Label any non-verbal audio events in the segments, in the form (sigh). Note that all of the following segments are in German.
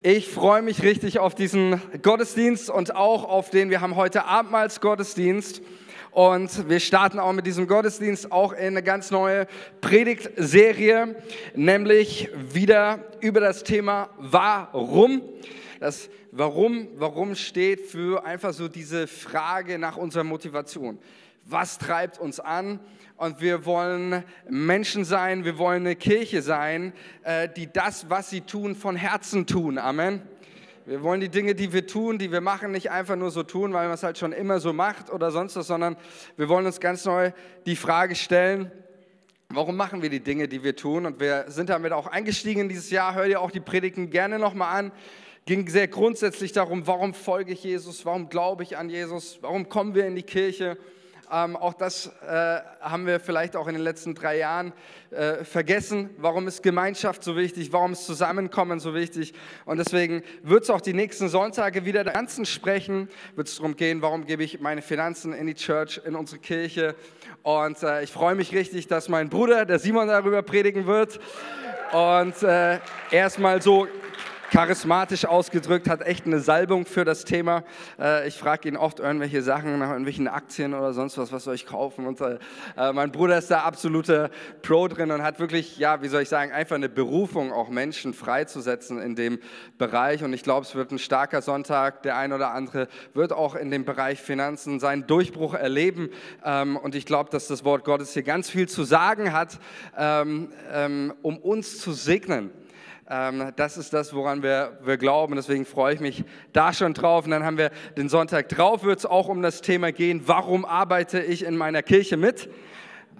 Ich freue mich richtig auf diesen Gottesdienst und auch auf den, wir haben heute Abendmahlsgottesdienst und wir starten auch mit diesem Gottesdienst auch in eine ganz neue Predigtserie, nämlich wieder über das Thema Warum. Das Warum, warum steht für einfach so diese Frage nach unserer Motivation. Was treibt uns an? Und wir wollen Menschen sein, wir wollen eine Kirche sein, äh, die das, was sie tun, von Herzen tun. Amen. Wir wollen die Dinge, die wir tun, die wir machen, nicht einfach nur so tun, weil man es halt schon immer so macht oder sonst was, sondern wir wollen uns ganz neu die Frage stellen, warum machen wir die Dinge, die wir tun? Und wir sind damit auch eingestiegen in dieses Jahr. Hör dir auch die Predigten gerne nochmal an. Ging sehr grundsätzlich darum, warum folge ich Jesus, warum glaube ich an Jesus, warum kommen wir in die Kirche. Ähm, auch das äh, haben wir vielleicht auch in den letzten drei Jahren äh, vergessen. Warum ist Gemeinschaft so wichtig? Warum ist Zusammenkommen so wichtig? Und deswegen wird es auch die nächsten Sonntage wieder der ganzen sprechen. Wird es darum gehen, warum gebe ich meine Finanzen in die Church, in unsere Kirche? Und äh, ich freue mich richtig, dass mein Bruder, der Simon, darüber predigen wird. Und äh, erstmal so charismatisch ausgedrückt, hat echt eine Salbung für das Thema. Äh, ich frage ihn oft irgendwelche Sachen nach irgendwelchen Aktien oder sonst was, was soll ich kaufen? Und äh, äh, mein Bruder ist da absolute Pro drin und hat wirklich, ja, wie soll ich sagen, einfach eine Berufung, auch Menschen freizusetzen in dem Bereich. Und ich glaube, es wird ein starker Sonntag. Der ein oder andere wird auch in dem Bereich Finanzen seinen Durchbruch erleben. Ähm, und ich glaube, dass das Wort Gottes hier ganz viel zu sagen hat, ähm, ähm, um uns zu segnen. Ähm, das ist das, woran wir, wir glauben. Deswegen freue ich mich da schon drauf. Und dann haben wir den Sonntag drauf, wird es auch um das Thema gehen, warum arbeite ich in meiner Kirche mit?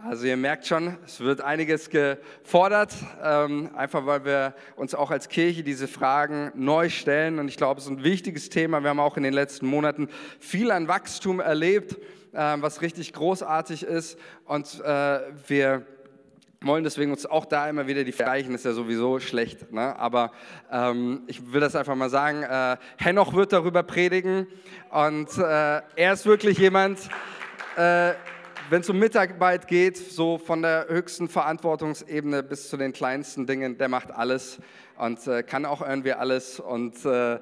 Also ihr merkt schon, es wird einiges gefordert, ähm, einfach weil wir uns auch als Kirche diese Fragen neu stellen. Und ich glaube, es ist ein wichtiges Thema. Wir haben auch in den letzten Monaten viel an Wachstum erlebt, äh, was richtig großartig ist. Und äh, wir wollen deswegen uns auch da immer wieder die vergleichen, ist ja sowieso schlecht. Ne? Aber ähm, ich will das einfach mal sagen. Äh, Henoch wird darüber predigen und äh, er ist wirklich jemand, äh, wenn es um Mitarbeit geht, so von der höchsten Verantwortungsebene bis zu den kleinsten Dingen, der macht alles und äh, kann auch irgendwie alles und äh,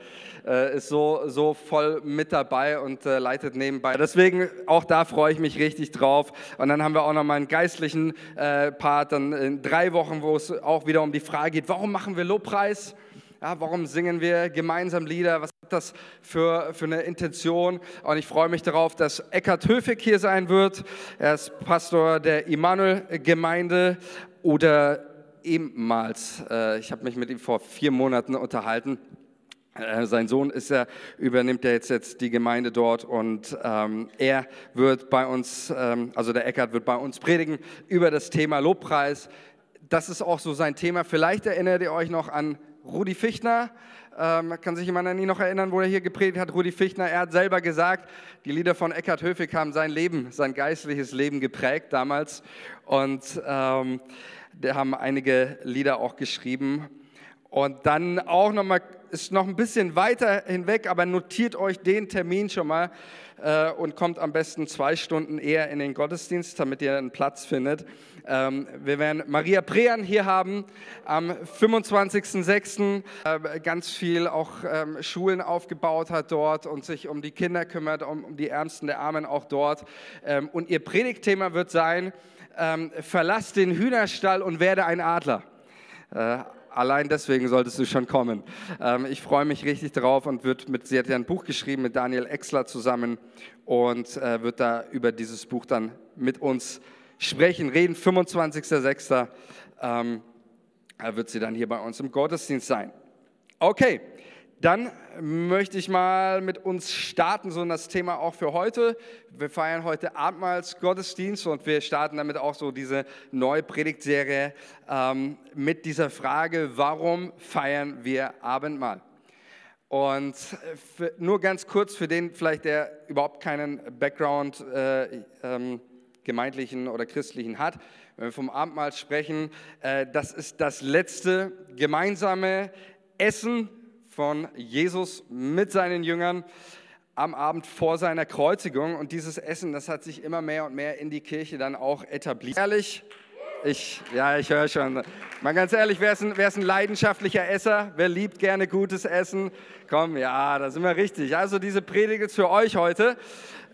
äh, ist so, so voll mit dabei und äh, leitet nebenbei. Deswegen auch da freue ich mich richtig drauf. Und dann haben wir auch noch mal einen geistlichen äh, Part, dann in drei Wochen, wo es auch wieder um die Frage geht, warum machen wir Lobpreis? Ja, warum singen wir gemeinsam Lieder? Was hat das für, für eine Intention? Und ich freue mich darauf, dass Eckhard Höfig hier sein wird. Er ist Pastor der Immanuel-Gemeinde oder ehemals, äh, ich habe mich mit ihm vor vier Monaten unterhalten. Äh, sein Sohn ist er, übernimmt er jetzt, jetzt die Gemeinde dort und ähm, er wird bei uns, ähm, also der Eckert wird bei uns predigen über das Thema Lobpreis. Das ist auch so sein Thema. Vielleicht erinnert ihr euch noch an Rudi Fichtner. Ähm, kann sich jemand an ihn noch erinnern, wo er hier gepredigt hat? Rudi Fichtner, er hat selber gesagt, die Lieder von Eckhard Höfig haben sein Leben, sein geistliches Leben geprägt damals. Und der haben einige Lieder auch geschrieben. Und dann auch noch mal, ist noch ein bisschen weiter hinweg, aber notiert euch den Termin schon mal äh, und kommt am besten zwei Stunden eher in den Gottesdienst, damit ihr einen Platz findet. Ähm, wir werden Maria Prean hier haben am 25.06. Äh, ganz viel auch ähm, Schulen aufgebaut hat dort und sich um die Kinder kümmert, um, um die Ärmsten der Armen auch dort. Ähm, und ihr Predigtthema wird sein, ähm, verlass den Hühnerstall und werde ein Adler. Äh, allein deswegen solltest du schon kommen. Ähm, ich freue mich richtig drauf und wird mit, sie hat ja ein Buch geschrieben mit Daniel Exler zusammen und äh, wird da über dieses Buch dann mit uns sprechen, reden. 25.06. Ähm, wird sie dann hier bei uns im Gottesdienst sein. Okay, dann möchte ich mal mit uns starten, so das Thema auch für heute. Wir feiern heute Abendmahls Gottesdienst und wir starten damit auch so diese neue Predigtserie ähm, mit dieser Frage, warum feiern wir Abendmahl? Und für, nur ganz kurz für den vielleicht, der überhaupt keinen Background äh, ähm, gemeindlichen oder christlichen hat, wenn wir vom Abendmahl sprechen, äh, das ist das letzte gemeinsame Essen von Jesus mit seinen Jüngern am Abend vor seiner Kreuzigung. Und dieses Essen, das hat sich immer mehr und mehr in die Kirche dann auch etabliert. Ehrlich, Ich, ja, ich höre schon. Mal ganz ehrlich, wer ist, ein, wer ist ein leidenschaftlicher Esser? Wer liebt gerne gutes Essen? Komm, ja, da sind wir richtig. Also diese Predigt ist für euch heute.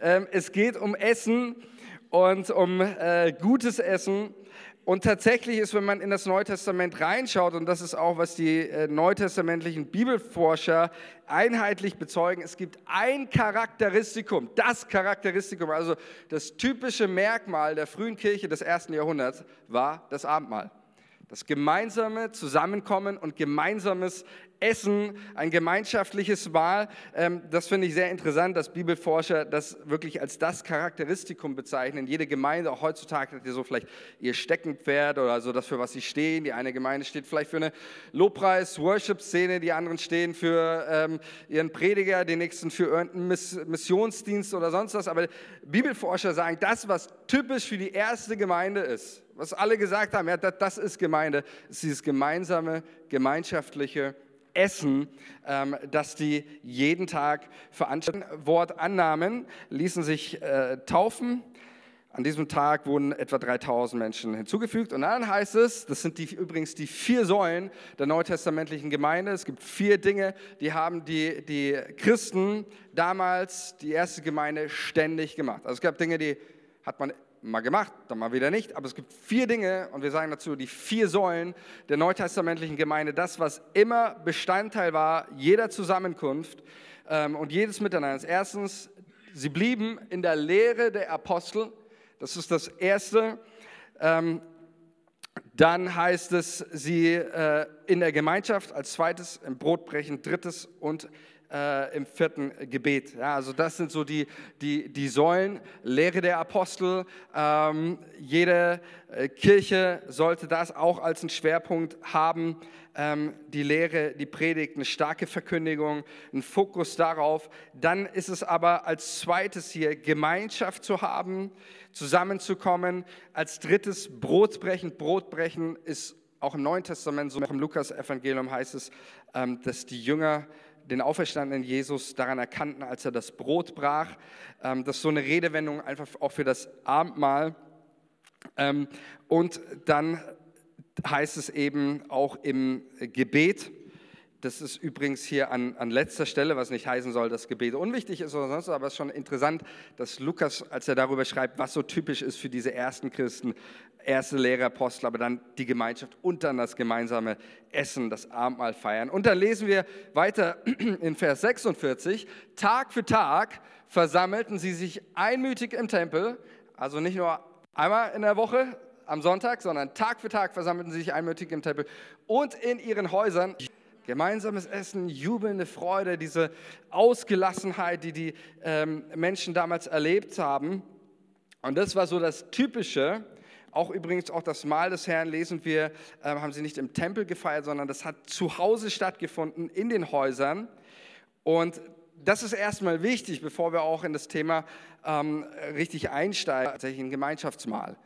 Ähm, es geht um Essen und um äh, gutes Essen. Und tatsächlich ist, wenn man in das Neue Testament reinschaut, und das ist auch, was die äh, neutestamentlichen Bibelforscher einheitlich bezeugen, es gibt ein Charakteristikum, das Charakteristikum, also das typische Merkmal der frühen Kirche des ersten Jahrhunderts war das Abendmahl. Das gemeinsame Zusammenkommen und gemeinsames Essen, ein gemeinschaftliches Mahl. Ähm, das finde ich sehr interessant, dass Bibelforscher das wirklich als das Charakteristikum bezeichnen. Jede Gemeinde, auch heutzutage, hat ihr so vielleicht ihr Steckenpferd oder so das, für was sie stehen. Die eine Gemeinde steht vielleicht für eine Lobpreis-Worship-Szene, die anderen stehen für ähm, ihren Prediger, die nächsten für irgendeinen Missionsdienst oder sonst was. Aber Bibelforscher sagen, das, was typisch für die erste Gemeinde ist, was alle gesagt haben, ja, das, das ist Gemeinde, ist dieses gemeinsame, gemeinschaftliche Essen, ähm, das die jeden Tag veranstalten. Wortannahmen ließen sich äh, taufen. An diesem Tag wurden etwa 3000 Menschen hinzugefügt. Und dann heißt es, das sind die, übrigens die vier Säulen der neutestamentlichen Gemeinde. Es gibt vier Dinge, die haben die, die Christen damals, die erste Gemeinde, ständig gemacht. Also es gab Dinge, die hat man mal gemacht, dann mal wieder nicht. Aber es gibt vier Dinge, und wir sagen dazu die vier Säulen der neutestamentlichen Gemeinde, das, was immer Bestandteil war jeder Zusammenkunft ähm, und jedes Miteinanders. Erstens, sie blieben in der Lehre der Apostel. Das ist das Erste. Ähm, dann heißt es, sie äh, in der Gemeinschaft, als zweites im Brotbrechen, drittes und äh, im vierten Gebet. Ja, also das sind so die, die, die Säulen, Lehre der Apostel. Ähm, jede äh, Kirche sollte das auch als einen Schwerpunkt haben. Ähm, die Lehre, die Predigt, eine starke Verkündigung, ein Fokus darauf. Dann ist es aber als zweites hier Gemeinschaft zu haben, zusammenzukommen. Als drittes Brotbrechen. Brotbrechen ist auch im Neuen Testament, so auch im Lukas-Evangelium heißt es, ähm, dass die Jünger den auferstandenen Jesus daran erkannten, als er das Brot brach. Ähm, das ist so eine Redewendung einfach auch für das Abendmahl. Ähm, und dann heißt es eben auch im Gebet, das ist übrigens hier an, an letzter Stelle, was nicht heißen soll, dass Gebet unwichtig ist oder sonst, aber es ist schon interessant, dass Lukas, als er darüber schreibt, was so typisch ist für diese ersten Christen, erste Lehre, Apostel, aber dann die Gemeinschaft und dann das gemeinsame Essen, das Abendmahl feiern. Und dann lesen wir weiter (clears throat) in Vers 46, Tag für Tag versammelten sie sich einmütig im Tempel, also nicht nur einmal in der Woche am Sonntag, sondern Tag für Tag versammelten sie sich einmütig im Tempel und in ihren Häusern. Gemeinsames Essen, jubelnde Freude, diese Ausgelassenheit, die die ähm, Menschen damals erlebt haben. Und das war so das Typische, auch übrigens auch das Mahl des Herrn lesen wir, äh, haben sie nicht im Tempel gefeiert, sondern das hat zu Hause stattgefunden, in den Häusern. Und das ist erstmal wichtig, bevor wir auch in das Thema ähm, richtig einsteigen, tatsächlich ein Gemeinschaftsmahl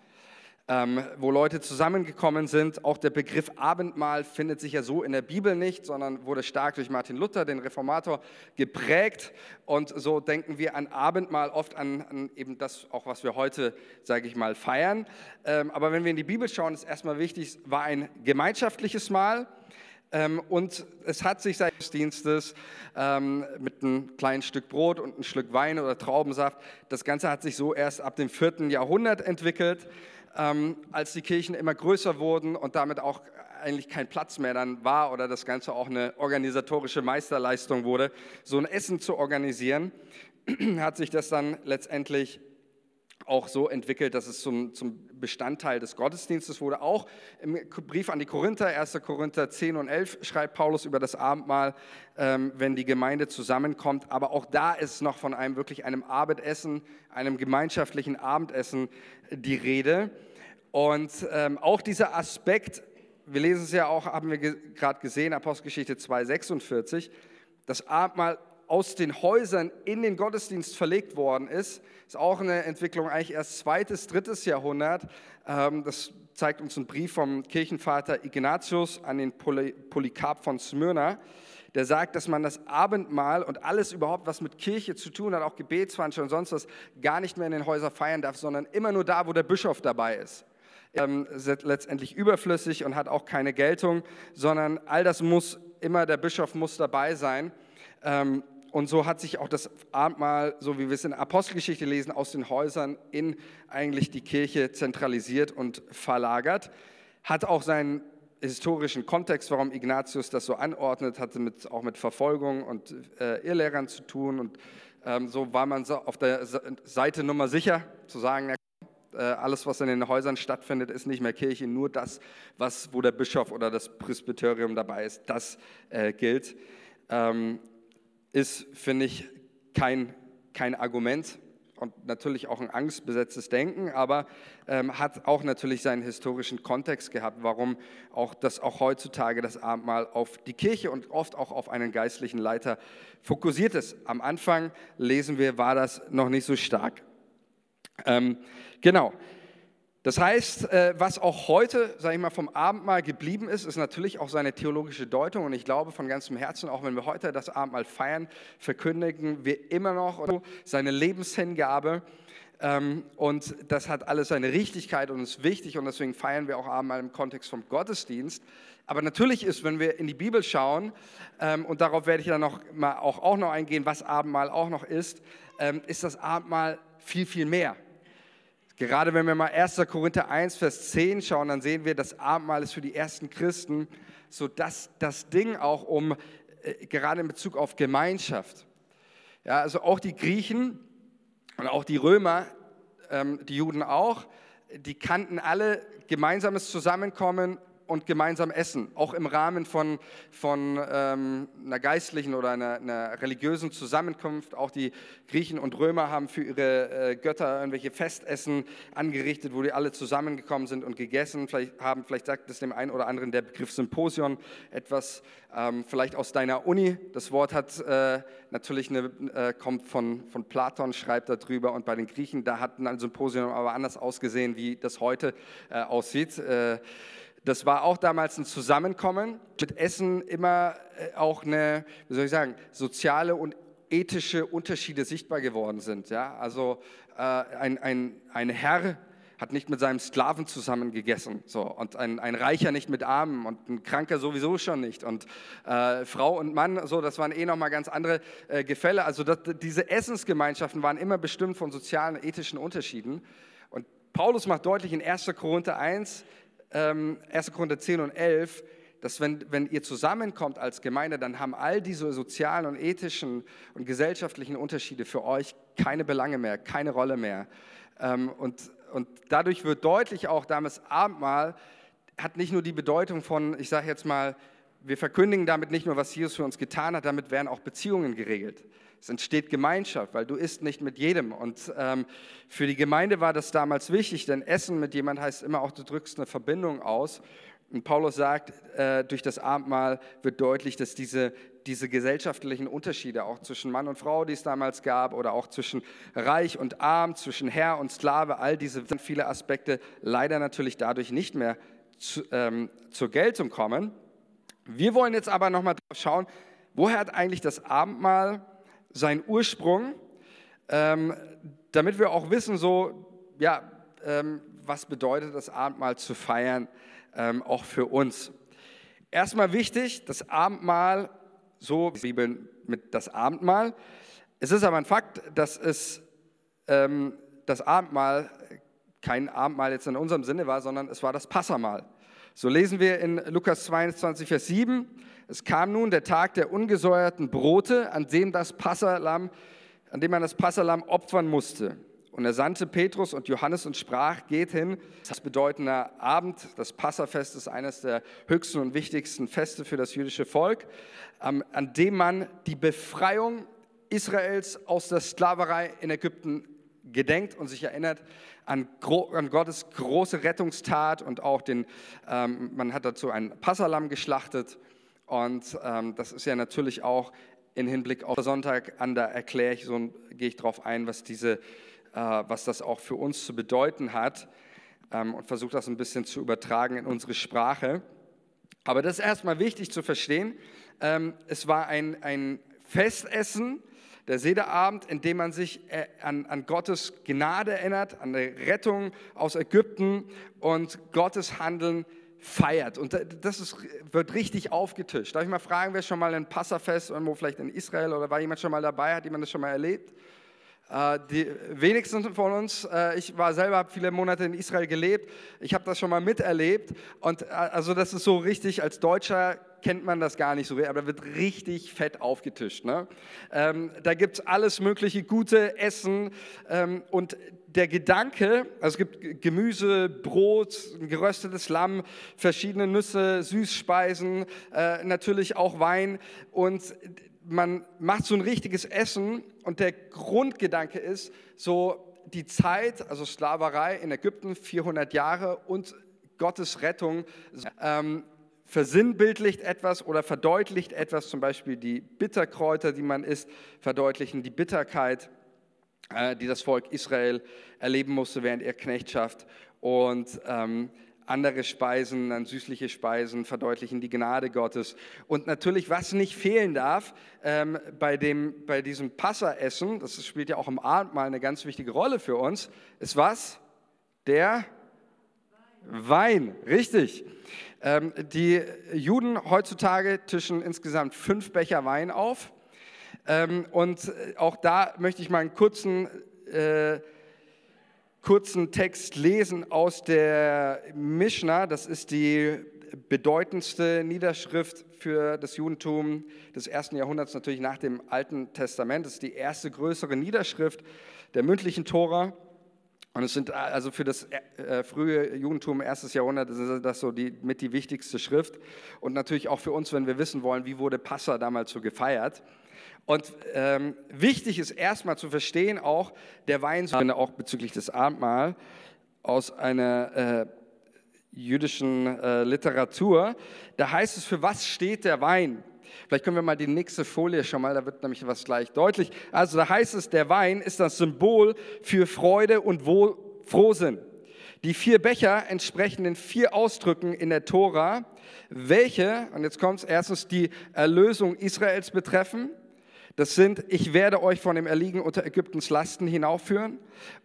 ähm, wo Leute zusammengekommen sind. Auch der Begriff Abendmahl findet sich ja so in der Bibel nicht, sondern wurde stark durch Martin Luther, den Reformator, geprägt. Und so denken wir an Abendmahl oft an, an eben das, auch was wir heute, sage ich mal, feiern. Ähm, aber wenn wir in die Bibel schauen, ist erstmal wichtig, war ein gemeinschaftliches Mahl. Ähm, und es hat sich seit des Dienstes ähm, mit einem kleinen Stück Brot und ein Stück Wein oder Traubensaft, das Ganze hat sich so erst ab dem vierten Jahrhundert entwickelt ähm, als die Kirchen immer größer wurden und damit auch eigentlich kein Platz mehr dann war oder das Ganze auch eine organisatorische Meisterleistung wurde, so ein Essen zu organisieren, (clears throat) hat sich das dann letztendlich auch so entwickelt, dass es zum, zum, Bestandteil des Gottesdienstes wurde. Auch im Brief an die Korinther, 1. Korinther 10 und 11, schreibt Paulus über das Abendmahl, ähm, wenn die Gemeinde zusammenkommt. Aber auch da ist noch von einem wirklich einem Abendessen, einem gemeinschaftlichen Abendessen die Rede. Und ähm, auch dieser Aspekt, wir lesen es ja auch, haben wir ge gerade gesehen, Apostelgeschichte 2,46, das Abendmahl aus den Häusern in den Gottesdienst verlegt worden ist, ist auch eine Entwicklung eigentlich erst zweites, drittes Jahrhundert. Ähm, das zeigt uns ein Brief vom Kirchenvater Ignatius an den Polycarp von Smyrna. Der sagt, dass man das Abendmahl und alles überhaupt, was mit Kirche zu tun hat, auch Gebetsveranstaltungen und sonst was, gar nicht mehr in den Häusern feiern darf, sondern immer nur da, wo der Bischof dabei ist. ähm, letztendlich überflüssig und hat auch keine Geltung, sondern all das muss immer, der Bischof muss dabei sein. Ähm, und so hat sich auch das Abendmahl, so wie wir es in der Apostelgeschichte lesen, aus den Häusern in eigentlich die Kirche zentralisiert und verlagert. Hat auch seinen historischen Kontext, warum Ignatius das so anordnet, hatte mit, auch mit Verfolgung und äh, Irrlehrern zu tun. Und ähm, so war man so auf der Seite Nummer sicher, zu sagen, äh, alles, was in den Häusern stattfindet, ist nicht mehr Kirche, nur das, was, wo der Bischof oder das Presbyterium dabei ist, das äh, gilt. Ähm, ist, finde ich, kein, kein Argument und natürlich auch ein angstbesetztes Denken, aber ähm, hat auch natürlich seinen historischen Kontext gehabt, warum auch das auch heutzutage das Abendmahl auf die Kirche und oft auch auf einen geistlichen Leiter fokussiert ist. Am Anfang lesen wir, war das noch nicht so stark. Ähm, genau. Das heißt, äh, was auch heute, sage ich mal, vom Abendmahl geblieben ist, ist natürlich auch seine theologische Deutung. Und ich glaube von ganzem Herzen, auch wenn wir heute das Abendmahl feiern, verkündigen wir immer noch seine Lebenshingabe. Ähm, und das hat alles seine Richtigkeit und ist wichtig. Und deswegen feiern wir auch Abendmahl im Kontext vom Gottesdienst. Aber natürlich ist, wenn wir in die Bibel schauen, ähm, und darauf werde ich dann noch mal auch, auch noch eingehen, was Abendmahl auch noch ist, ähm, ist das Abendmahl viel, viel mehr. Gerade wenn wir mal 1. Korinther 1, Vers 10 schauen, dann sehen wir, das Abendmahl ist für die ersten Christen so das, das Ding auch um, äh, gerade in Bezug auf Gemeinschaft. Ja, also auch die Griechen und auch die Römer, ähm, die Juden auch, die kannten alle gemeinsames Zusammenkommen und gemeinsam essen, auch im Rahmen von, von ähm, einer geistlichen oder einer, einer, religiösen Zusammenkunft. Auch die Griechen und Römer haben für ihre äh, Götter irgendwelche Festessen angerichtet, wo die alle zusammengekommen sind und gegessen. Vielleicht haben, vielleicht sagt es dem einen oder anderen der Begriff Symposion etwas, ähm, vielleicht aus deiner Uni. Das Wort hat äh, natürlich eine, äh, kommt von, von Platon, schreibt darüber. Und bei den Griechen, da hat ein Symposium aber anders ausgesehen, wie das heute äh, aussieht. Das war auch damals ein Zusammenkommen, mit Essen immer äh, auch eine, wie soll ich sagen, soziale und ethische Unterschiede sichtbar geworden sind. Ja? Also äh, ein, ein, ein Herr hat nicht mit seinem Sklaven zusammen gegessen so, und ein, ein Reicher nicht mit Armen und ein Kranker sowieso schon nicht und äh, Frau und Mann, so, das waren eh nochmal ganz andere äh, Gefälle. Also das, diese Essensgemeinschaften waren immer bestimmt von sozialen, ethischen Unterschieden. Und Paulus macht deutlich in 1. Korinther 1, ähm, 1. Korinther 10 und 11, dass wenn, wenn ihr zusammenkommt als Gemeinde, dann haben all diese sozialen und ethischen und gesellschaftlichen Unterschiede für euch keine Belange mehr, keine Rolle mehr. Ähm, und, und dadurch wird deutlich auch damals Abendmahl hat nicht nur die Bedeutung von, ich sage jetzt mal, wir verkündigen damit nicht nur, was Jesus für uns getan hat, damit werden auch Beziehungen geregelt. Es entsteht Gemeinschaft, weil du isst nicht mit jedem. Und ähm, für die Gemeinde war das damals wichtig, denn Essen mit jemand heißt immer auch, du drückst eine Verbindung aus. Und Paulus sagt, äh, durch das Abendmahl wird deutlich, dass diese, diese gesellschaftlichen Unterschiede auch zwischen Mann und Frau, die es damals gab, oder auch zwischen Reich und Arm, zwischen Herr und Sklave, all diese viele Aspekte leider natürlich dadurch nicht mehr zu, ähm, zur Geltung kommen. Wir wollen jetzt aber nochmal schauen, woher hat eigentlich das Abendmahl seinen Ursprung, ähm, damit wir auch wissen, so, ja, ähm, was bedeutet das Abendmahl zu feiern, ähm, auch für uns. Erstmal wichtig, das Abendmahl, so die Bibel mit das Abendmahl. Es ist aber ein Fakt, dass es ähm, das Abendmahl kein Abendmahl jetzt in unserem Sinne war, sondern es war das Passamahl. So lesen wir in Lukas 22, Vers 7. Es kam nun der Tag der ungesäuerten Brote, an dem, das Passalam, an dem man das Passalam opfern musste. Und er sandte Petrus und Johannes und sprach, geht hin. Das bedeutender Abend, das Passafest ist eines der höchsten und wichtigsten Feste für das jüdische Volk, an dem man die Befreiung Israels aus der Sklaverei in Ägypten gedenkt und sich erinnert an, an Gottes große Rettungstat und auch den, ähm, man hat dazu ein Passalam geschlachtet und ähm, das ist ja natürlich auch im Hinblick auf Sonntag an, da erkläre ich so, gehe ich darauf ein, was, diese, äh, was das auch für uns zu bedeuten hat ähm, und versuche das ein bisschen zu übertragen in unsere Sprache. Aber das ist erstmal wichtig zu verstehen. Ähm, es war ein, ein Festessen, Der Sederabend, in dem man sich äh, an, an Gottes Gnade erinnert, an die Rettung aus Ägypten und Gottes Handeln feiert. Und das ist, wird richtig aufgetischt. Darf ich mal fragen, wer schon mal ein Passafest irgendwo vielleicht in Israel oder war jemand schon mal dabei? Hat jemand das schon mal erlebt? Äh, die wenigsten von uns, äh, ich war selber, habe viele Monate in Israel gelebt, ich habe das schon mal miterlebt und äh, also das ist so richtig, als Deutscher kennt man das gar nicht so, aber da wird richtig fett aufgetischt. Ne? Ähm, da gibt es alles mögliche gute Essen ähm, und der Gedanke, also es gibt Gemüse, Brot, geröstetes Lamm, verschiedene Nüsse, Süßspeisen, äh, natürlich auch Wein und man macht so ein richtiges Essen und der Grundgedanke ist so die Zeit, also Sklaverei in Ägypten, 400 Jahre und Gottes Rettung ähm, versinnbildlicht etwas oder verdeutlicht etwas, zum Beispiel die Bitterkräuter, die man isst, verdeutlichen die Bitterkeit, äh, die das Volk Israel erleben musste während ihrer Knechtschaft und ähm, andere Speisen, dann süßliche Speisen verdeutlichen die Gnade Gottes. Und natürlich, was nicht fehlen darf ähm, bei, dem, bei diesem Passaessen, das spielt ja auch im Abendmahl eine ganz wichtige Rolle für uns, ist was? Der Wein, richtig. Ähm, die Juden heutzutage tischen insgesamt fünf Becher Wein auf. Ähm, und auch da möchte ich mal einen kurzen äh, kurzen Text lesen aus der Mishnah. Das ist die bedeutendste Niederschrift für das Judentum des ersten Jahrhunderts, natürlich nach dem Alten Testament. Das ist die erste größere Niederschrift der mündlichen Tora. Und es sind also für das äh, frühe Judentum, erstes Jahrhundert, ist das so die, mit die wichtigste Schrift. Und natürlich auch für uns, wenn wir wissen wollen, wie wurde Passa damals so gefeiert. Und ähm, wichtig ist erstmal zu verstehen auch, der Wein, auch bezüglich des Abendmahl, aus einer äh, jüdischen äh, Literatur, da heißt es, für was steht der Wein? Vielleicht können wir mal die nächste Folie schon mal, da wird nämlich was gleich deutlich. Also da heißt es, der Wein ist das Symbol für Freude und Wohl Frohsinn. Die vier Becher entsprechen den vier Ausdrücken in der Tora, welche, und jetzt kommt es erstens, die Erlösung Israels betreffen, das sind, ich werde euch von dem Erliegen unter Ägyptens Lasten hinaufführen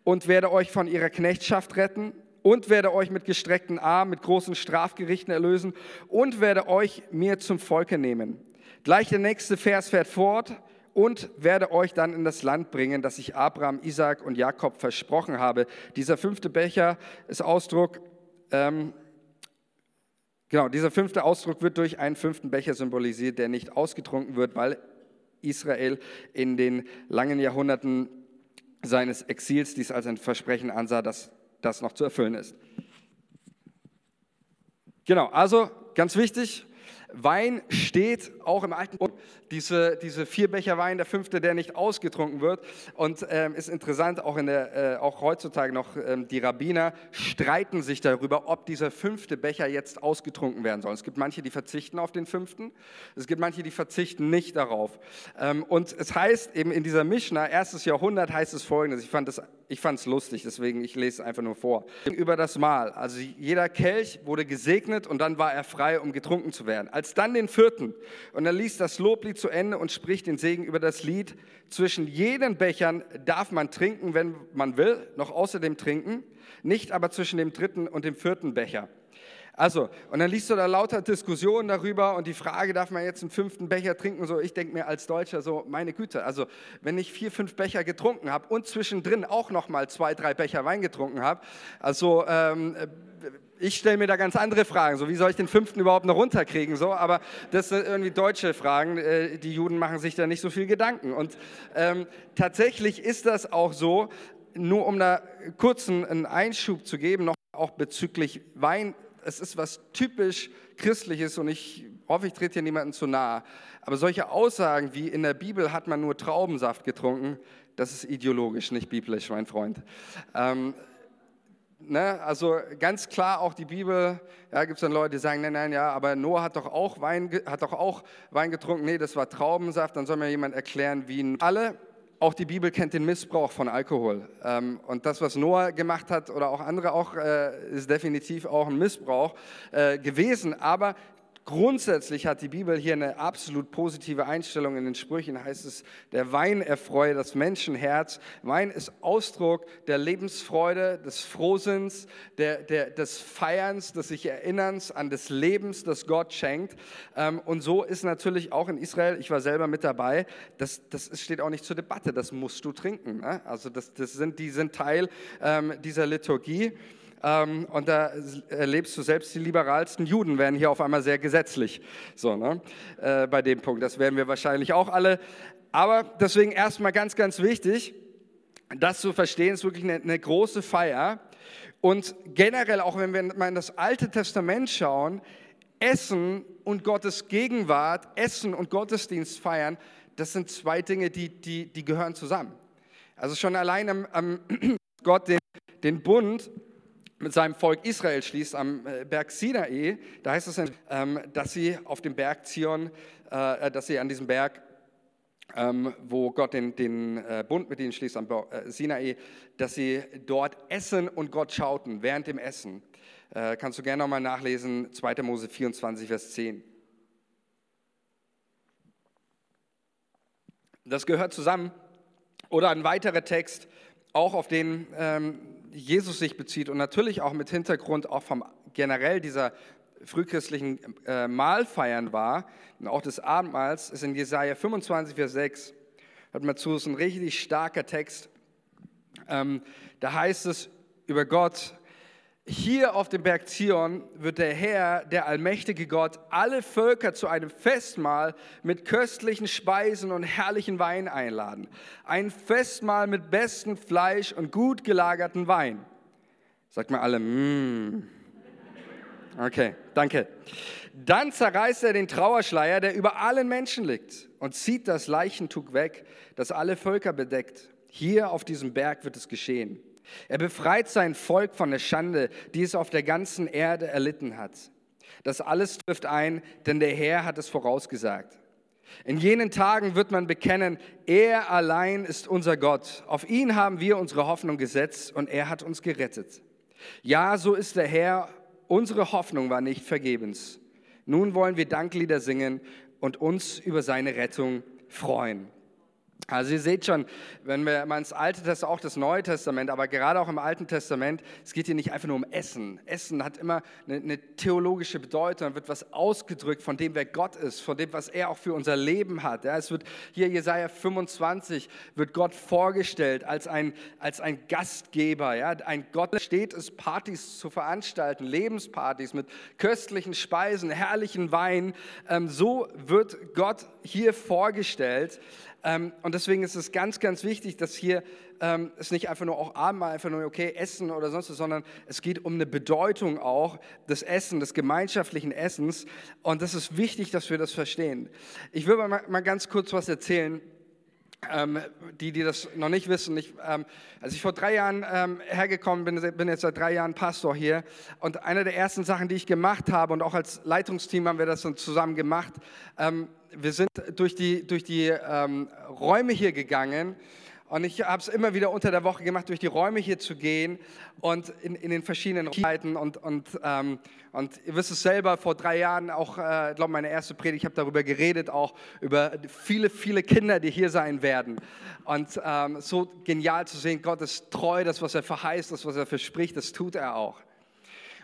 und werde euch von ihrer Knechtschaft retten und werde euch mit gestreckten Armen, mit großen Strafgerichten erlösen und werde euch mir zum Volke nehmen. Gleich der nächste Vers fährt fort und werde euch dann in das Land bringen, das ich Abraham, Isaac und Jakob versprochen habe. Dieser fünfte Becher ist Ausdruck, ähm, genau, dieser fünfte Ausdruck wird durch einen fünften Becher symbolisiert, der nicht ausgetrunken wird, weil Israel in den langen Jahrhunderten seines Exils dies als ein Versprechen ansah, dass das noch zu erfüllen ist. Genau, also ganz wichtig, Wein steht auch im Alten Bund. Diese, diese vier Becher Wein, der fünfte, der nicht ausgetrunken wird. Und ähm, ist interessant, auch, in der, äh, auch heutzutage noch, ähm, die Rabbiner streiten sich darüber, ob dieser fünfte Becher jetzt ausgetrunken werden soll. Es gibt manche, die verzichten auf den fünften. Es gibt manche, die verzichten nicht darauf. Ähm, und es heißt eben in dieser Mishnah, erstes Jahrhundert, heißt es folgendes. Ich fand es ich fand's lustig, deswegen ich lese es einfach nur vor. Über das Mahl. Also jeder Kelch wurde gesegnet und dann war er frei, um getrunken zu werden. Als dann den vierten. Und er liest das Loblied zu Ende und spricht den Segen über das Lied. Zwischen jeden Bechern darf man trinken, wenn man will, noch außerdem trinken, nicht aber zwischen dem dritten und dem vierten Becher. Also, und dann liest du da lauter Diskussionen darüber und die Frage, darf man jetzt einen fünften Becher trinken? So, ich denke mir als Deutscher so, meine Güte, also wenn ich vier, fünf Becher getrunken habe und zwischendrin auch nochmal zwei, drei Becher Wein getrunken habe, also ähm, ich stelle mir da ganz andere Fragen, so wie soll ich den fünften überhaupt noch runterkriegen, so, aber das sind irgendwie deutsche Fragen, äh, die Juden machen sich da nicht so viel Gedanken. Und ähm, tatsächlich ist das auch so, nur um da kurzen einen Einschub zu geben, noch auch bezüglich Wein, es ist was typisch Christliches und ich hoffe, ich trete hier niemandem zu nahe. Aber solche Aussagen wie in der Bibel hat man nur Traubensaft getrunken, das ist ideologisch, nicht biblisch, mein Freund. Ähm, ne, also ganz klar auch die Bibel, ja, gibt es dann Leute, die sagen, nein, nein, ja, aber Noah hat doch auch Wein, hat doch auch Wein getrunken. Nee, das war Traubensaft. Dann soll mir jemand erklären, wie alle auch die Bibel kennt den Missbrauch von Alkohol. Ähm, und das, was Noah gemacht hat oder auch andere auch, äh, ist definitiv auch ein Missbrauch äh, gewesen. Aber Grundsätzlich hat die Bibel hier eine absolut positive Einstellung. In den Sprüchen heißt es, der Wein erfreue das Menschenherz. Wein ist Ausdruck der Lebensfreude, des Frohsinns, der, der, des Feierns, des sich Erinnerns an des Lebens, das Gott schenkt. Ähm, und so ist natürlich auch in Israel, ich war selber mit dabei, das, das steht auch nicht zur Debatte, das musst du trinken. Ne? Also das, das sind, die sind Teil ähm, dieser Liturgie. Ähm, und da erlebst du selbst die liberalsten Juden werden hier auf einmal sehr gesetzlich. So, ne? Äh, bei dem Punkt. Das werden wir wahrscheinlich auch alle. Aber deswegen erstmal ganz, ganz wichtig, das zu verstehen, ist wirklich eine, eine große Feier. Und generell, auch wenn wir mal in das Alte Testament schauen, Essen und Gottes Gegenwart, Essen und Gottesdienst feiern, das sind zwei Dinge, die, die, die gehören zusammen. Also schon allein am, am (clears throat) Gott den, den Bund mit seinem Volk Israel schließt am äh, Berg Sinai, da heißt es, ähm, dass sie auf dem Berg Zion, äh, dass sie an diesem Berg, ähm, wo Gott den, den äh, Bund mit ihnen schließt, am Sinai, dass sie dort essen und Gott schauten während dem Essen. Kannst du gerne nochmal nachlesen, 2. Mose 24, Vers 10. Das gehört zusammen. Oder ein weiterer Text, auch auf den ähm, Jesus sich bezieht und natürlich auch mit Hintergrund auch vom generell dieser frühchristlichen äh, Mahlfeiern war und auch des Abendmahls, ist in Jesaja 25, Vers 6. Hört mal zu, ist ein richtig starker Text. Ähm, da heißt es über Gott, hier auf dem Berg Zion wird der Herr, der allmächtige Gott, alle Völker zu einem Festmahl mit köstlichen Speisen und herrlichen Wein einladen. Ein Festmahl mit bestem Fleisch und gut gelagerten Wein. Sagt mal alle, mm. Okay, danke. Dann zerreißt er den Trauerschleier, der über allen Menschen liegt, und zieht das Leichentuch weg, das alle Völker bedeckt. Hier auf diesem Berg wird es geschehen. Er befreit sein Volk von der Schande, die es auf der ganzen Erde erlitten hat. Das alles trifft ein, denn der Herr hat es vorausgesagt. In jenen Tagen wird man bekennen, er allein ist unser Gott. Auf ihn haben wir unsere Hoffnung gesetzt und er hat uns gerettet. Ja, so ist der Herr. Unsere Hoffnung war nicht vergebens. Nun wollen wir Danklieder singen und uns über seine Rettung freuen. Also ihr seht schon, wenn wir mal ins Alte Testament, auch das Neue Testament, aber gerade auch im Alten Testament, es geht hier nicht einfach nur um Essen. Essen hat immer eine, eine theologische Bedeutung, wird was ausgedrückt von dem, wer Gott ist, von dem, was er auch für unser Leben hat. Ja, es wird hier Jesaja 25 wird Gott vorgestellt als ein, als ein Gastgeber. Ja, ein Gott steht es, Partys zu veranstalten, Lebenspartys mit köstlichen Speisen, herrlichen Wein. Ähm, so wird Gott hier vorgestellt. Ähm, und deswegen ist es ganz, ganz wichtig, dass hier ähm, es nicht einfach nur auch Abendmahl, einfach nur okay Essen oder sonst was, sondern es geht um eine Bedeutung auch des Essen, des gemeinschaftlichen Essens. Und das ist wichtig, dass wir das verstehen. Ich will mal, mal ganz kurz was erzählen. Ähm, die, die das noch nicht wissen, ich, ähm, als ich vor drei Jahren ähm, hergekommen bin, bin jetzt seit drei Jahren Pastor hier und eine der ersten Sachen, die ich gemacht habe und auch als Leitungsteam haben wir das dann zusammen gemacht, ähm, wir sind durch die, durch die ähm, Räume hier gegangen und ich habe es immer wieder unter der Woche gemacht, durch die Räume hier zu gehen und in, in den verschiedenen Zeiten. Und, und, ähm, und ihr wisst es selber, vor drei Jahren auch, äh, glaube meine erste Predigt, ich habe darüber geredet, auch über viele, viele Kinder, die hier sein werden. Und ähm, so genial zu sehen, Gott ist treu, das, was er verheißt, das, was er verspricht, das tut er auch.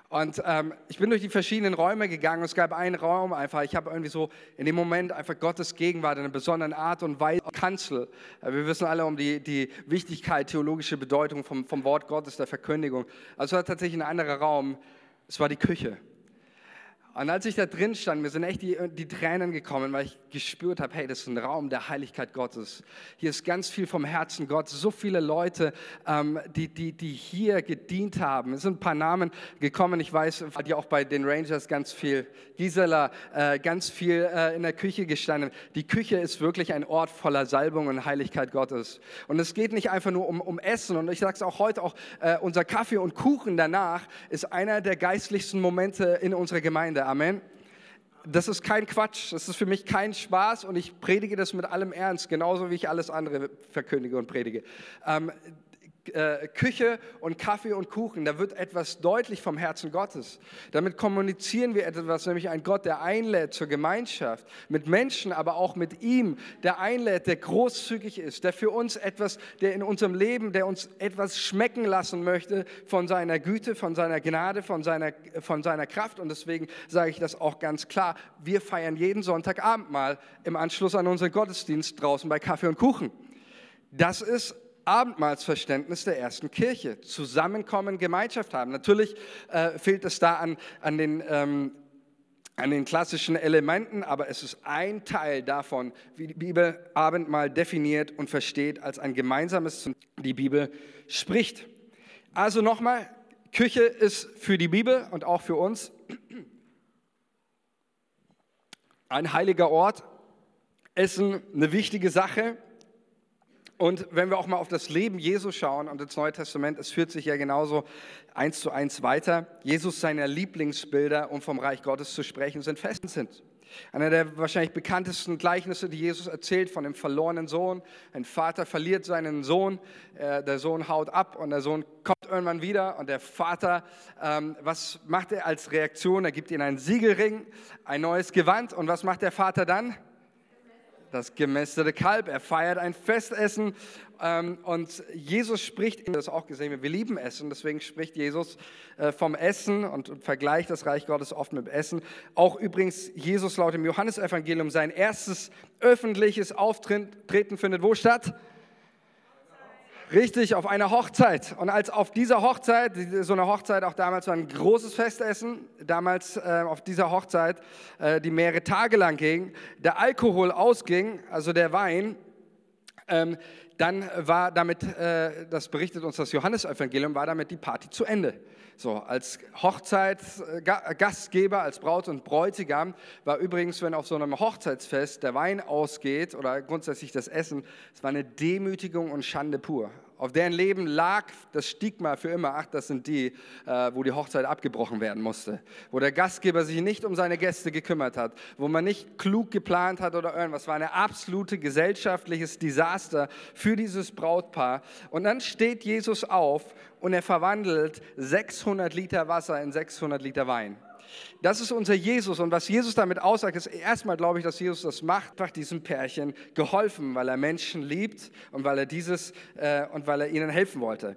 Und ähm, ich bin durch die verschiedenen Räume gegangen es gab einen Raum einfach, ich habe irgendwie so in dem Moment einfach Gottes Gegenwart in einer besonderen Art und Weise Kanzel. Äh, wir wissen alle um die, die Wichtigkeit, theologische Bedeutung vom, vom Wort Gottes, der Verkündigung. Also es war tatsächlich ein anderer Raum, es war die Küche. Und als ich da drin stand, mir sind echt die, die Tränen gekommen, weil ich gespürt habe, hey, das ist ein Raum der Heiligkeit Gottes. Hier ist ganz viel vom Herzen Gottes. So viele Leute, ähm, die, die, die hier gedient haben. Es sind ein paar Namen gekommen. Ich weiß, ja auch bei den Rangers ganz viel, Gisela, äh, ganz viel äh, in der Küche gestanden. Die Küche ist wirklich ein Ort voller Salbung und Heiligkeit Gottes. Und es geht nicht einfach nur um, um Essen. Und ich sage es auch heute, auch äh, unser Kaffee und Kuchen danach ist einer der geistlichsten Momente in unserer Gemeinde. Amen. Das ist kein Quatsch, das ist für mich kein Spaß und ich predige das mit allem Ernst, genauso wie ich alles andere verkündige und predige. Ähm, äh, Küche und Kaffee und Kuchen. Da wird etwas deutlich vom Herzen Gottes. Damit kommunizieren wir etwas, nämlich ein Gott, der einlädt zur Gemeinschaft mit Menschen, aber auch mit ihm, der einlädt, der großzügig ist, der für uns etwas, der in unserem Leben, der uns etwas schmecken lassen möchte von seiner Güte, von seiner Gnade, von seiner, von seiner Kraft. Und deswegen sage ich das auch ganz klar. Wir feiern jeden Sonntagabend mal im Anschluss an unseren Gottesdienst draußen bei Kaffee und Kuchen. Das ist Abendmahlsverständnis der ersten Kirche. Zusammenkommen, Gemeinschaft haben. Natürlich äh, fehlt es da an, an den... Ähm, an den klassischen Elementen, aber es ist ein Teil davon, wie die Bibel Abendmahl definiert und versteht als ein gemeinsames, die Bibel spricht. Also nochmal, Küche ist für die Bibel und auch für uns ein heiliger Ort, Essen eine wichtige Sache. Und wenn wir auch mal auf das Leben Jesu schauen und das Neue Testament, es führt sich ja genauso eins zu eins weiter. Jesus, seine Lieblingsbilder, um vom Reich Gottes zu sprechen, sind Festen sind. Einer der wahrscheinlich bekanntesten Gleichnisse, die Jesus erzählt von dem verlorenen Sohn. Ein Vater verliert seinen Sohn, äh, der Sohn haut ab und der Sohn kommt irgendwann wieder und der Vater, ähm, was macht er als Reaktion? Er gibt ihm einen Siegelring, ein neues Gewand und was macht der Vater dann? Das gemästete Kalb. Er feiert ein Festessen ähm, und Jesus spricht, das auch gesehen, wir lieben Essen, deswegen spricht Jesus äh, vom Essen und vergleicht das Reich Gottes oft mit Essen. Auch übrigens Jesus laut dem Johannesevangelium sein erstes öffentliches Auftreten findet wo statt? Richtig, auf einer Hochzeit. Und als auf dieser Hochzeit, so eine Hochzeit auch damals war ein großes Festessen, damals äh, auf dieser Hochzeit, äh, die mehrere Tage lang ging, der Alkohol ausging, also der Wein, ähm, dann war damit, äh, das berichtet uns das Johannesevangelium, war damit die Party zu Ende. So, als Hochzeitsgastgeber, als Braut und Bräutigam war übrigens, wenn auf so einem Hochzeitsfest der Wein ausgeht oder grundsätzlich das Essen, es war eine Demütigung und Schande pur. Auf deren Leben lag das Stigma für immer. Ach, das sind die, äh, wo die Hochzeit abgebrochen werden musste. Wo der Gastgeber sich nicht um seine Gäste gekümmert hat. Wo man nicht klug geplant hat oder irgendwas. War ein absolutes gesellschaftliches Desaster für dieses Brautpaar. Und dann steht Jesus auf und er verwandelt 600 Liter Wasser in 600 Liter Wein. Das ist unser Jesus. Und was Jesus damit aussagt, ist erstmal, glaube ich, dass Jesus das macht, einfach diesem Pärchen geholfen, weil er Menschen liebt und weil er dieses äh, und weil er ihnen helfen wollte.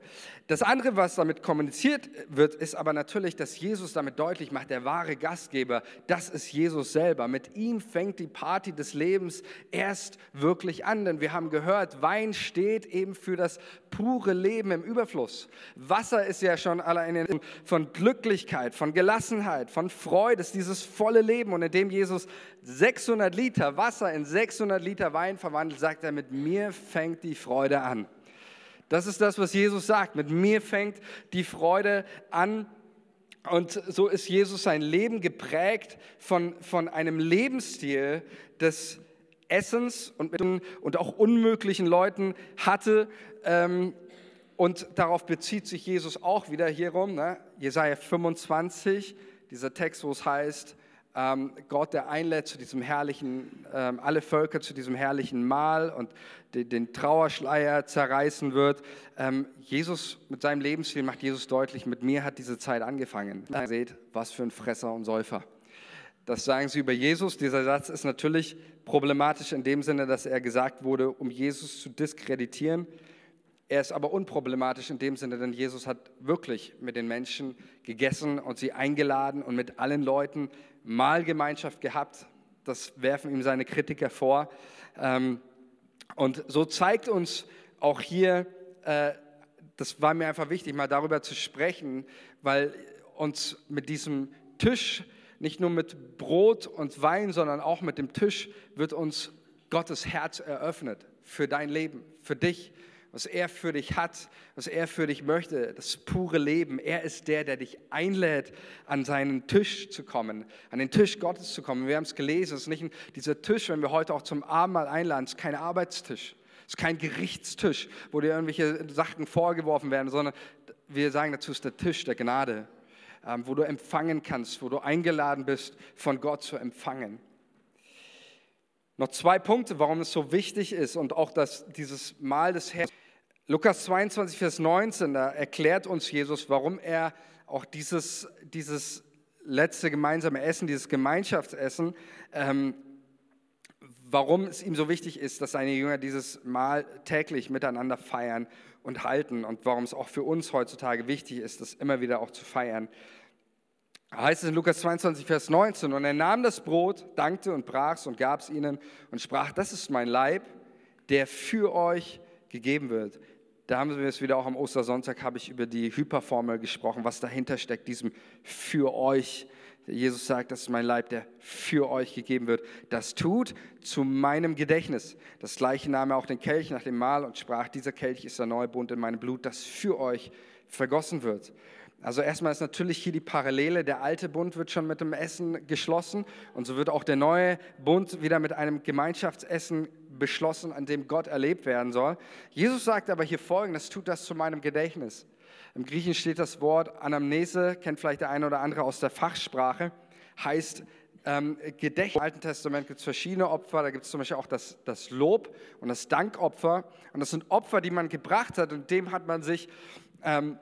Das andere, was damit kommuniziert wird, ist aber natürlich, dass Jesus damit deutlich macht, der wahre Gastgeber, das ist Jesus selber. Mit ihm fängt die Party des Lebens erst wirklich an. Denn wir haben gehört, Wein steht eben für das pure Leben im Überfluss. Wasser ist ja schon allein von Glücklichkeit, von Gelassenheit, von Freude, ist dieses volle Leben. Und indem Jesus 600 Liter Wasser in 600 Liter Wein verwandelt, sagt er, mit mir fängt die Freude an. Das ist das, was Jesus sagt. Mit mir fängt die Freude an. Und so ist Jesus sein Leben geprägt von, von einem Lebensstil des Essens und, und auch unmöglichen Leuten hatte. Ähm, und darauf bezieht sich Jesus auch wieder hierum. Ne? Jesaja 25, dieser Text, wo es heißt, ähm, Gott, der einlädt zu diesem herrlichen, ähm, alle Völker zu diesem herrlichen Mahl und den, den Trauerschleier zerreißen wird. Ähm, Jesus mit seinem Lebensstil macht Jesus deutlich, mit mir hat diese Zeit angefangen. Ihr seht, was für ein Fresser und Säufer. Das sagen sie über Jesus. Dieser Satz ist natürlich problematisch in dem Sinne, dass er gesagt wurde, um Jesus zu diskreditieren. Er ist aber unproblematisch in dem Sinne, denn Jesus hat wirklich mit den Menschen gegessen und sie eingeladen und mit allen Leuten Mahlgemeinschaft gehabt. Das werfen ihm seine Kritiker vor. Ähm, und so zeigt uns auch hier, äh, das war mir einfach wichtig, mal darüber zu sprechen, weil uns mit diesem Tisch, nicht nur mit Brot und Wein, sondern auch mit dem Tisch, wird uns Gottes Herz eröffnet für dein Leben, für dich was er für dich hat, was er für dich möchte, das pure Leben. Er ist der, der dich einlädt, an seinen Tisch zu kommen, an den Tisch Gottes zu kommen. Wir haben es gelesen, es ist nicht dieser Tisch, wenn wir heute auch zum Abendmahl einladen, es ist kein Arbeitstisch. Es ist kein Gerichtstisch, wo dir irgendwelche Sachen vorgeworfen werden, sondern wir sagen dazu, es ist der Tisch der Gnade, ähm, wo du empfangen kannst, wo du eingeladen bist, von Gott zu empfangen. Noch zwei Punkte, warum es so wichtig ist und auch dass dieses Mahl des Herrn Lukas 22, Vers 19, da erklärt uns Jesus, warum er auch dieses, dieses letzte gemeinsame Essen, dieses Gemeinschaftsessen, ähm, warum es ihm so wichtig ist, dass seine Jünger dieses Mahl täglich miteinander feiern und halten und warum es auch für uns heutzutage wichtig ist, das immer wieder auch zu feiern. Heißt es in Lukas 22, Vers 19, und er nahm das Brot, dankte und brach es und gab es ihnen und sprach, das ist mein Leib, der für euch gegeben wird. Da haben wir es wieder auch am Ostersonntag, habe ich über die Hyperformel gesprochen, was dahinter steckt, diesem für euch. Jesus sagt, das ist mein Leib, der für euch gegeben wird. Das tut zu meinem Gedächtnis. Das gleiche nahm er auch den Kelch nach dem Mahl und sprach, dieser Kelch ist der neue Bund in meinem Blut, das für euch vergossen wird. Also erstmal ist natürlich hier die Parallele, der alte Bund wird schon mit dem Essen geschlossen und so wird auch der neue Bund wieder mit einem Gemeinschaftsessen beschlossen, an dem Gott erlebt werden soll. Jesus sagt aber hier folgendes, tut das zu meinem Gedächtnis. Im Griechen steht das Wort Anamnese, kennt vielleicht der eine oder andere aus der Fachsprache, heißt ähm, Gedächtnis. Im Alten Testament gibt es verschiedene Opfer, da gibt es zum Beispiel auch das, das Lob und das Dankopfer und das sind Opfer, die man gebracht hat und dem hat man sich... Ähm,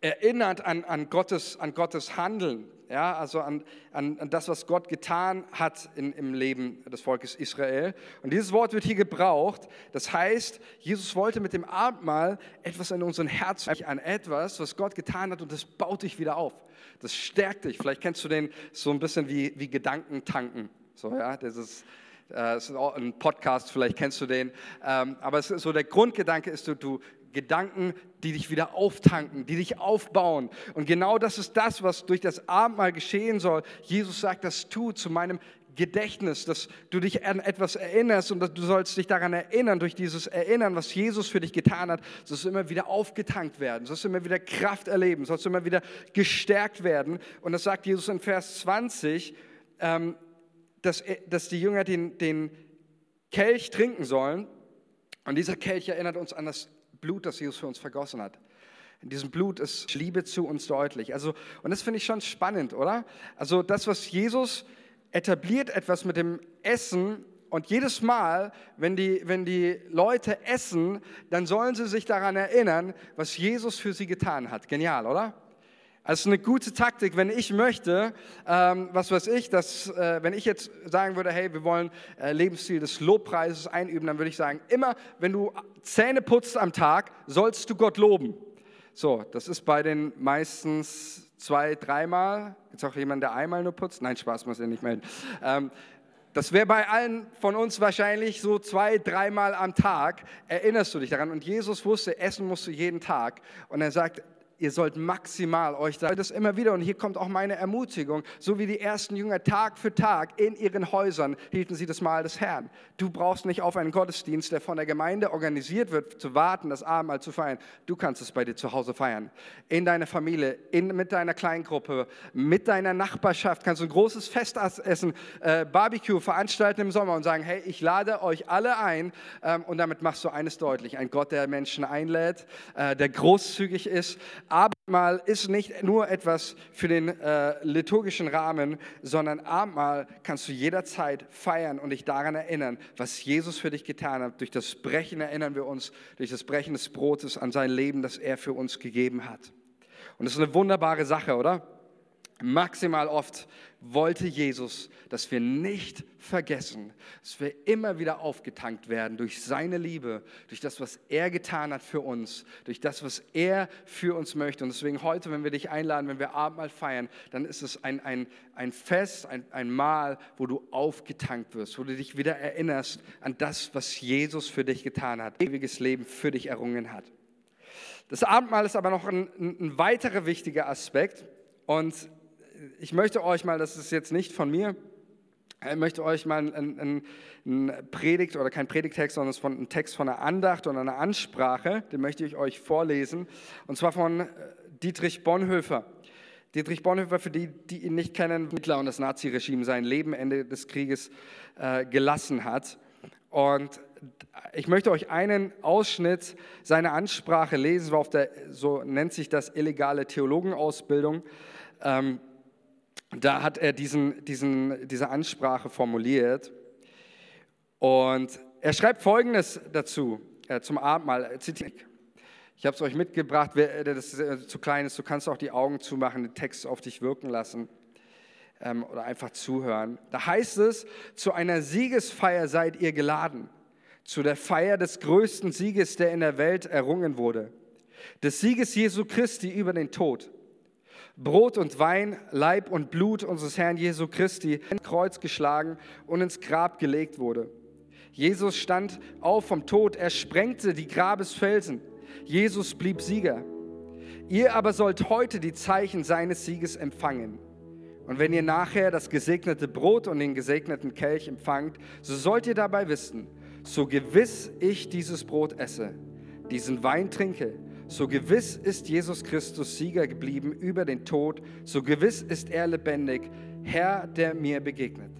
erinnert an, an, Gottes, an Gottes Handeln, ja, also an, an, an das, was Gott getan hat in, im Leben des Volkes Israel. Und dieses Wort wird hier gebraucht. Das heißt, Jesus wollte mit dem Abendmahl etwas in unseren Herzen, an etwas, was Gott getan hat und das baut dich wieder auf. Das stärkt dich. Vielleicht kennst du den so ein bisschen wie, wie Gedankentanken. So, ja, das ist, äh, das ist ein Podcast, vielleicht kennst du den. Ähm, aber es so der Grundgedanke ist, du, du, Gedanken, die dich wieder auftanken, die dich aufbauen. Und genau das ist das, was durch das Abendmahl geschehen soll. Jesus sagt, das tu zu meinem Gedächtnis, dass du dich an etwas erinnerst und dass du sollst dich daran erinnern, durch dieses Erinnern, was Jesus für dich getan hat, sollst du immer wieder aufgetankt werden, sollst du immer wieder Kraft erleben, sollst du immer wieder gestärkt werden. Und das sagt Jesus in Vers 20, ähm, dass, dass die Jünger den, den Kelch trinken sollen. Und dieser Kelch erinnert uns an das Blut, das Jesus für uns vergossen hat. In diesem Blut ist Liebe zu uns deutlich. Also, und das finde ich schon spannend, oder? Also das, was Jesus etabliert, etwas mit dem Essen und jedes Mal, wenn die, wenn die Leute essen, dann sollen sie sich daran erinnern, was Jesus für sie getan hat. Genial, oder? Also eine gute Taktik, wenn ich möchte, ähm, was weiß ich, dass, äh, wenn ich jetzt sagen würde, hey, wir wollen äh, Lebensstil des Lobpreises einüben, dann würde ich sagen, immer wenn du Zähne putzt am Tag, sollst du Gott loben. So, das ist bei den meistens zwei, dreimal. Es auch jemanden, der einmal nur putzt? Nein, Spaß muss er nicht melden. Ähm, das wäre bei allen von uns wahrscheinlich so zwei, dreimal am Tag. Erinnerst du dich daran? Und Jesus wusste, essen musst du jeden Tag. Und er sagt, ihr sollt maximal euch da, das immer wieder, und hier kommt auch meine Ermutigung, so wie die ersten Jünger Tag für Tag in ihren Häusern hielten sie das Mahl des Herrn. Du brauchst nicht auf einen Gottesdienst, der von der Gemeinde organisiert wird, zu warten, das Abendmahl zu feiern. Du kannst es bei dir zu Hause feiern. In deiner Familie, in, mit deiner Kleingruppe, mit deiner Nachbarschaft kannst du ein großes Festessen, äh, Barbecue veranstalten im Sommer und sagen, hey, ich lade euch alle ein ähm, und damit machst du eines deutlich, ein Gott, der Menschen einlädt, äh, der großzügig ist, Abendmahl ist nicht nur etwas für den äh, liturgischen Rahmen, sondern Abendmahl kannst du jederzeit feiern und dich daran erinnern, was Jesus für dich getan hat. Durch das Brechen erinnern wir uns, durch das Brechen des Brotes an sein Leben, das er für uns gegeben hat. Und das ist eine wunderbare Sache, oder? Maximal oft wollte Jesus, dass wir nicht vergessen, dass wir immer wieder aufgetankt werden durch seine Liebe, durch das, was er getan hat für uns, durch das, was er für uns möchte. Und deswegen heute, wenn wir dich einladen, wenn wir Abendmahl feiern, dann ist es ein, ein, ein Fest, ein, ein Mahl, wo du aufgetankt wirst, wo du dich wieder erinnerst an das, was Jesus für dich getan hat, ewiges Leben für dich errungen hat. Das Abendmahl ist aber noch ein, ein weiterer wichtiger Aspekt. Und ich möchte euch mal, das ist jetzt nicht von mir, ich möchte euch mal einen, einen Predigt oder kein Predigtext, sondern es ist ein Text von einer Andacht oder einer Ansprache, den möchte ich euch vorlesen, und zwar von äh, Dietrich Bonhoeffer. Dietrich Bonhoeffer, für die, die ihn nicht kennen, Hitler und das Naziregime sein Leben Ende des Krieges äh, gelassen hat. Und ich möchte euch einen Ausschnitt seiner Ansprache lesen, auf der, so nennt sich das illegale Theologenausbildung. Ähm, da hat er diesen, diesen, diese Ansprache formuliert. Und er schreibt Folgendes dazu, äh, zum Abendmahl. Ich habe es euch mitgebracht, wer das zu klein ist, du kannst auch die Augen zumachen, den Text auf dich wirken lassen ähm, oder einfach zuhören. Da heißt es, zu einer Siegesfeier seid ihr geladen, zu der Feier des größten Sieges, der in der Welt errungen wurde, des Sieges Jesu Christi über den Tod. Brot und Wein, Leib und Blut unseres Herrn Jesu Christi, ins Kreuz geschlagen und ins Grab gelegt wurde. Jesus stand auf vom Tod, er sprengte die Grabesfelsen Jesus blieb Sieger. Ihr aber sollt heute die Zeichen seines Sieges empfangen. Und wenn ihr nachher das gesegnete Brot und den gesegneten Kelch empfangt, so sollt ihr dabei wissen, so gewiss ich dieses Brot esse, diesen Wein trinke, so gewiss ist Jesus Christus Sieger geblieben über den Tod, so gewiss ist er lebendig, Herr, der mir begegnet.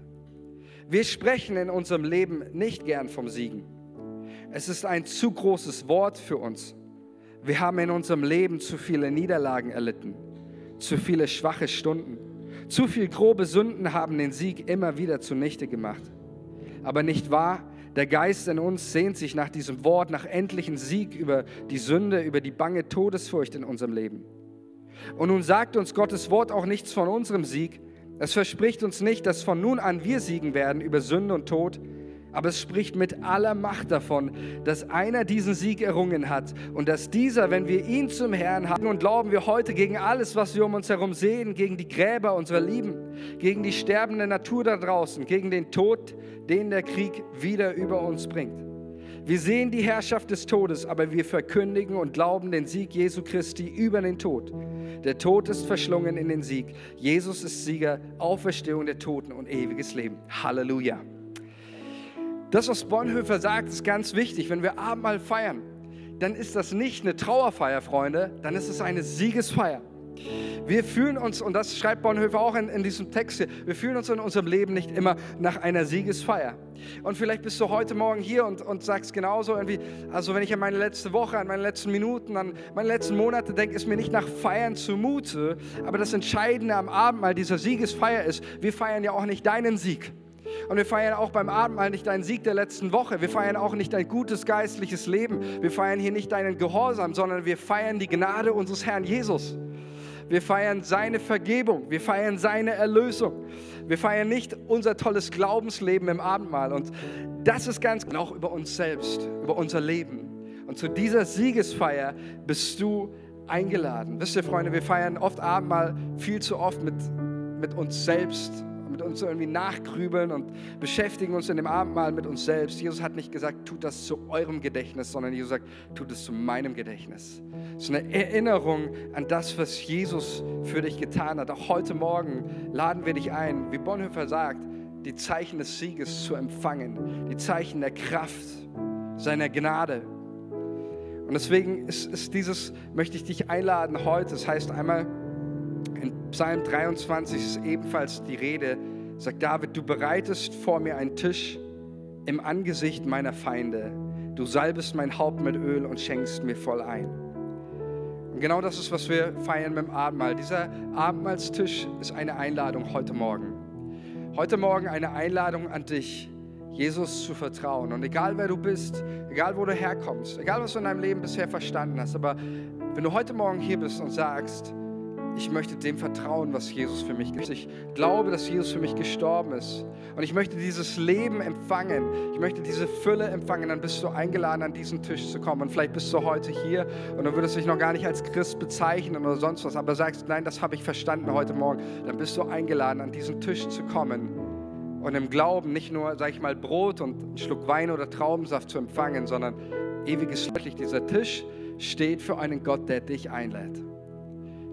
Wir sprechen in unserem Leben nicht gern vom Siegen. Es ist ein zu großes Wort für uns. Wir haben in unserem Leben zu viele Niederlagen erlitten, zu viele schwache Stunden. Zu viele grobe Sünden haben den Sieg immer wieder zunichte gemacht. Aber nicht wahr? Der Geist in uns sehnt sich nach diesem Wort, nach endlichen Sieg über die Sünde, über die bange Todesfurcht in unserem Leben. Und nun sagt uns Gottes Wort auch nichts von unserem Sieg. Es verspricht uns nicht, dass von nun an wir siegen werden über Sünde und Tod, aber es spricht mit aller Macht davon, dass einer diesen Sieg errungen hat und dass dieser, wenn wir ihn zum Herrn haben und glauben wir heute gegen alles, was wir um uns herum sehen, gegen die Gräber unserer Lieben, gegen die sterbende Natur da draußen, gegen den Tod, den der Krieg wieder über uns bringt. Wir sehen die Herrschaft des Todes, aber wir verkündigen und glauben den Sieg Jesu Christi über den Tod. Der Tod ist verschlungen in den Sieg. Jesus ist Sieger, Auferstehung der Toten und ewiges Leben. Halleluja. Das, was Bonhoeffer sagt, ist ganz wichtig. Wenn wir Abendmahl feiern, dann ist das nicht eine Trauerfeier, Freunde, dann ist es eine Siegesfeier. Wir fühlen uns, und das schreibt Bonhoeffer auch in, in, diesem Text hier, wir fühlen uns in unserem Leben nicht immer nach einer Siegesfeier. Und vielleicht bist du heute Morgen hier und, und sagst genauso irgendwie, also wenn ich an meine letzte Woche, an meine letzten Minuten, an meine letzten Monate denke, ist mir nicht nach Feiern zumute. Aber das Entscheidende am Abendmahl dieser Siegesfeier ist, wir feiern ja auch nicht deinen Sieg. Und wir feiern auch beim Abendmahl nicht deinen Sieg der letzten Woche. Wir feiern auch nicht dein gutes geistliches Leben. Wir feiern hier nicht deinen Gehorsam, sondern wir feiern die Gnade unseres Herrn Jesus. Wir feiern seine Vergebung. Wir feiern seine Erlösung. Wir feiern nicht unser tolles Glaubensleben im Abendmahl. Und das ist ganz genau über uns selbst, über unser Leben. Und zu dieser Siegesfeier bist du eingeladen. Wisst ihr, Freunde, wir feiern oft Abendmahl viel zu oft mit, mit uns selbst mit uns irgendwie nachgrübeln und beschäftigen uns in dem Abendmahl mit uns selbst. Jesus hat nicht gesagt, tut das zu eurem Gedächtnis, sondern Jesus sagt, tut es zu meinem Gedächtnis. Es ist eine Erinnerung an das, was Jesus für dich getan hat. Auch heute Morgen laden wir dich ein, wie Bonhoeffer sagt, die Zeichen des Sieges zu empfangen, die Zeichen der Kraft, seiner Gnade. Und deswegen ist, ist dieses, möchte ich dich einladen heute. Das heißt einmal, in Psalm 23 ist ebenfalls die Rede, sagt David, du bereitest vor mir einen Tisch im Angesicht meiner Feinde. Du salbest mein Haupt mit Öl und schenkst mir voll ein. Und genau das ist, was wir feiern mit dem Abendmahl. Dieser Abendmahlstisch ist eine Einladung heute Morgen. Heute Morgen eine Einladung an dich, Jesus zu vertrauen. Und egal wer du bist, egal wo du herkommst, egal was du in deinem Leben bisher verstanden hast, aber wenn du heute Morgen hier bist und sagst, ich möchte dem vertrauen, was Jesus für mich gibt. Ich glaube, dass Jesus für mich gestorben ist. Und ich möchte dieses Leben empfangen. Ich möchte diese Fülle empfangen. Dann bist du eingeladen, an diesen Tisch zu kommen. Und vielleicht bist du heute hier und du würdest dich noch gar nicht als Christ bezeichnen oder sonst was, aber sagst, nein, das habe ich verstanden heute Morgen. Dann bist du eingeladen, an diesen Tisch zu kommen und im Glauben nicht nur, sag ich mal, Brot und einen Schluck Wein oder Traubensaft zu empfangen, sondern ewiges Leben. Dieser Tisch steht für einen Gott, der dich einlädt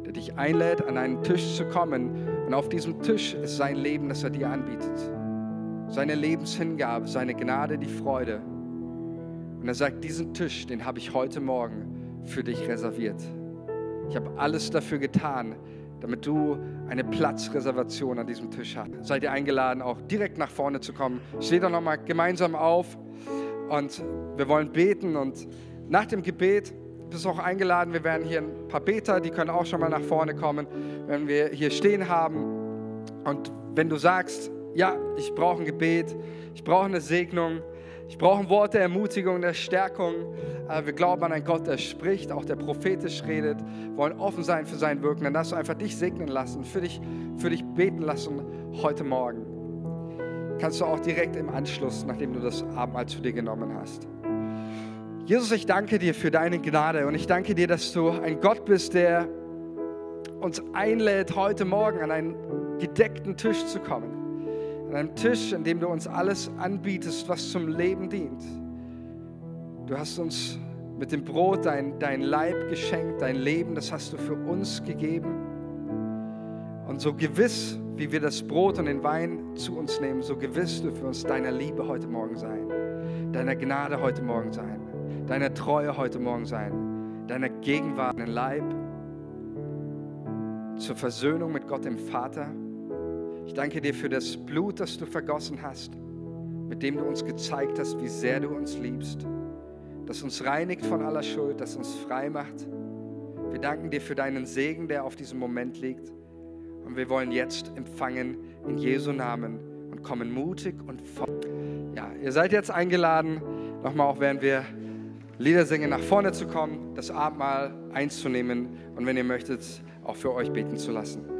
der dich einlädt, an einen Tisch zu kommen. Und auf diesem Tisch ist sein Leben, das er dir anbietet. Seine Lebenshingabe, seine Gnade, die Freude. Und er sagt, diesen Tisch, den habe ich heute Morgen für dich reserviert. Ich habe alles dafür getan, damit du eine Platzreservation an diesem Tisch hast. Seid ihr eingeladen, auch direkt nach vorne zu kommen. Steht doch nochmal gemeinsam auf und wir wollen beten und nach dem Gebet bist auch eingeladen. Wir werden hier ein paar Beter, die können auch schon mal nach vorne kommen, wenn wir hier stehen haben. Und wenn du sagst, ja, ich brauche ein Gebet, ich brauche eine Segnung, Ich brauche ein Wort der Ermutigung, der Stärkung. Äh, wir glauben an einen Gott, der spricht, auch der prophetisch redet, wollen offen sein für sein Wirken. Dann darfst du einfach dich segnen lassen, für dich, für dich beten lassen heute Morgen. Kannst du auch direkt im Anschluss, nachdem du das Abendmahl zu dir genommen hast. Jesus, ich danke dir für deine Gnade und ich danke dir, dass du ein Gott bist, der uns einlädt, heute Morgen an einen gedeckten Tisch zu kommen an einem Tisch, an dem du uns alles anbietest, was zum Leben dient. Du hast uns mit dem Brot dein, dein Leib geschenkt, dein Leben, das hast du für uns gegeben. Und so gewiss, wie wir das Brot und den Wein zu uns nehmen, so gewiss du für uns deiner Liebe heute Morgen sein, deiner Gnade heute Morgen sein, deiner Treue heute Morgen sein, deiner Gegenwart, dein Leib zur Versöhnung mit Gott dem Vater ich danke dir für das Blut, das du vergossen hast, mit dem du uns gezeigt hast, wie sehr du uns liebst, das uns reinigt von aller Schuld, das uns frei macht. Wir danken dir für deinen Segen, der auf diesem Moment liegt. Und wir wollen jetzt empfangen in Jesu Namen und kommen mutig und voll. Ja, ihr seid jetzt eingeladen, nochmal auch während wir Lieder singen, nach vorne zu kommen, das Abendmahl einzunehmen und wenn ihr möchtet, auch für euch beten zu lassen.